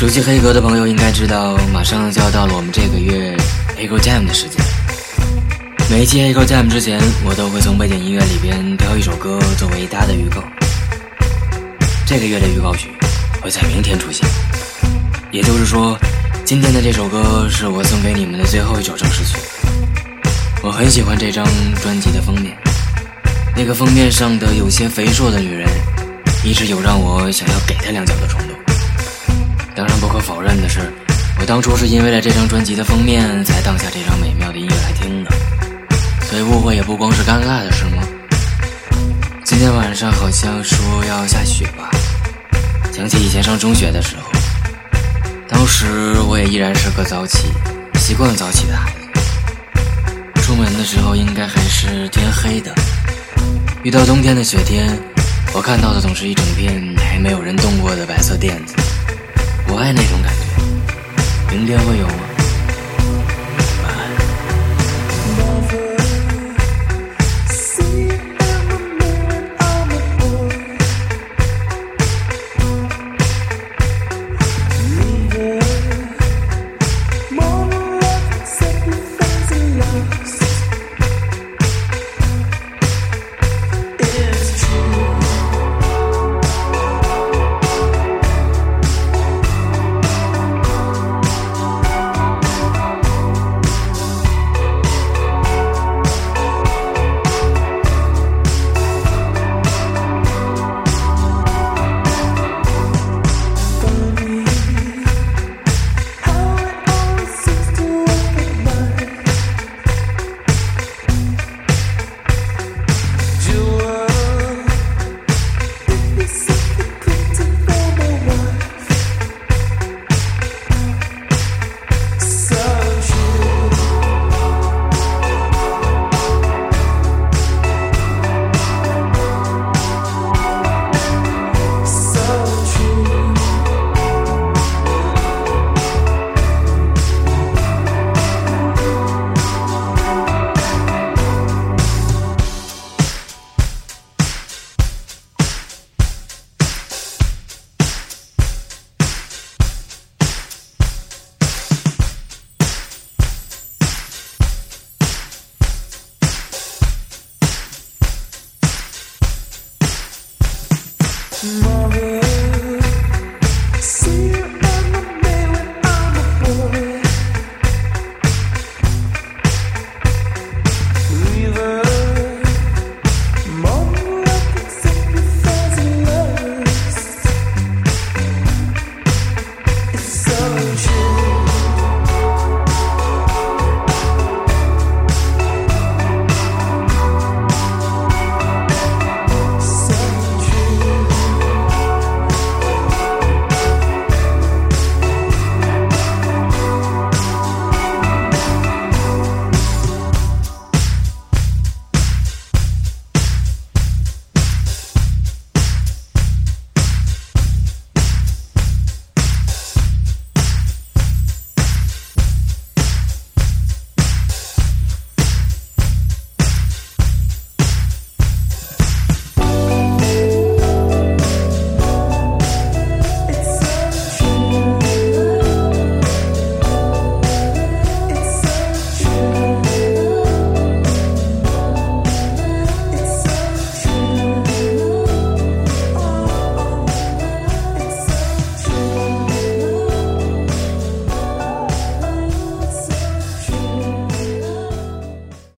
熟悉黑格的朋友应该知道，马上就要到了我们这个月黑格 Jam 的时间。每一期黑格 Jam 之前，我都会从背景音乐里边挑一首歌作为它的预告。这个月的预告曲会在明天出现，也就是说，今天的这首歌是我送给你们的最后一首正式曲。我很喜欢这张专辑的封面，那个封面上的有些肥硕的女人，一直有让我想要给她两脚的冲动。当然，不可否认的是，我当初是因为了这张专辑的封面才当下这张美妙的音乐来听的，所以误会也不光是尴尬的事吗？今天晚上好像说要下雪吧？想起以前上中学的时候，当时我也依然是个早起、习惯早起的孩子。出门的时候应该还是天黑的，遇到冬天的雪天，我看到的总是一整片还没有人动过的白色垫子。我爱那种感觉，明天会有吗？Tomorrow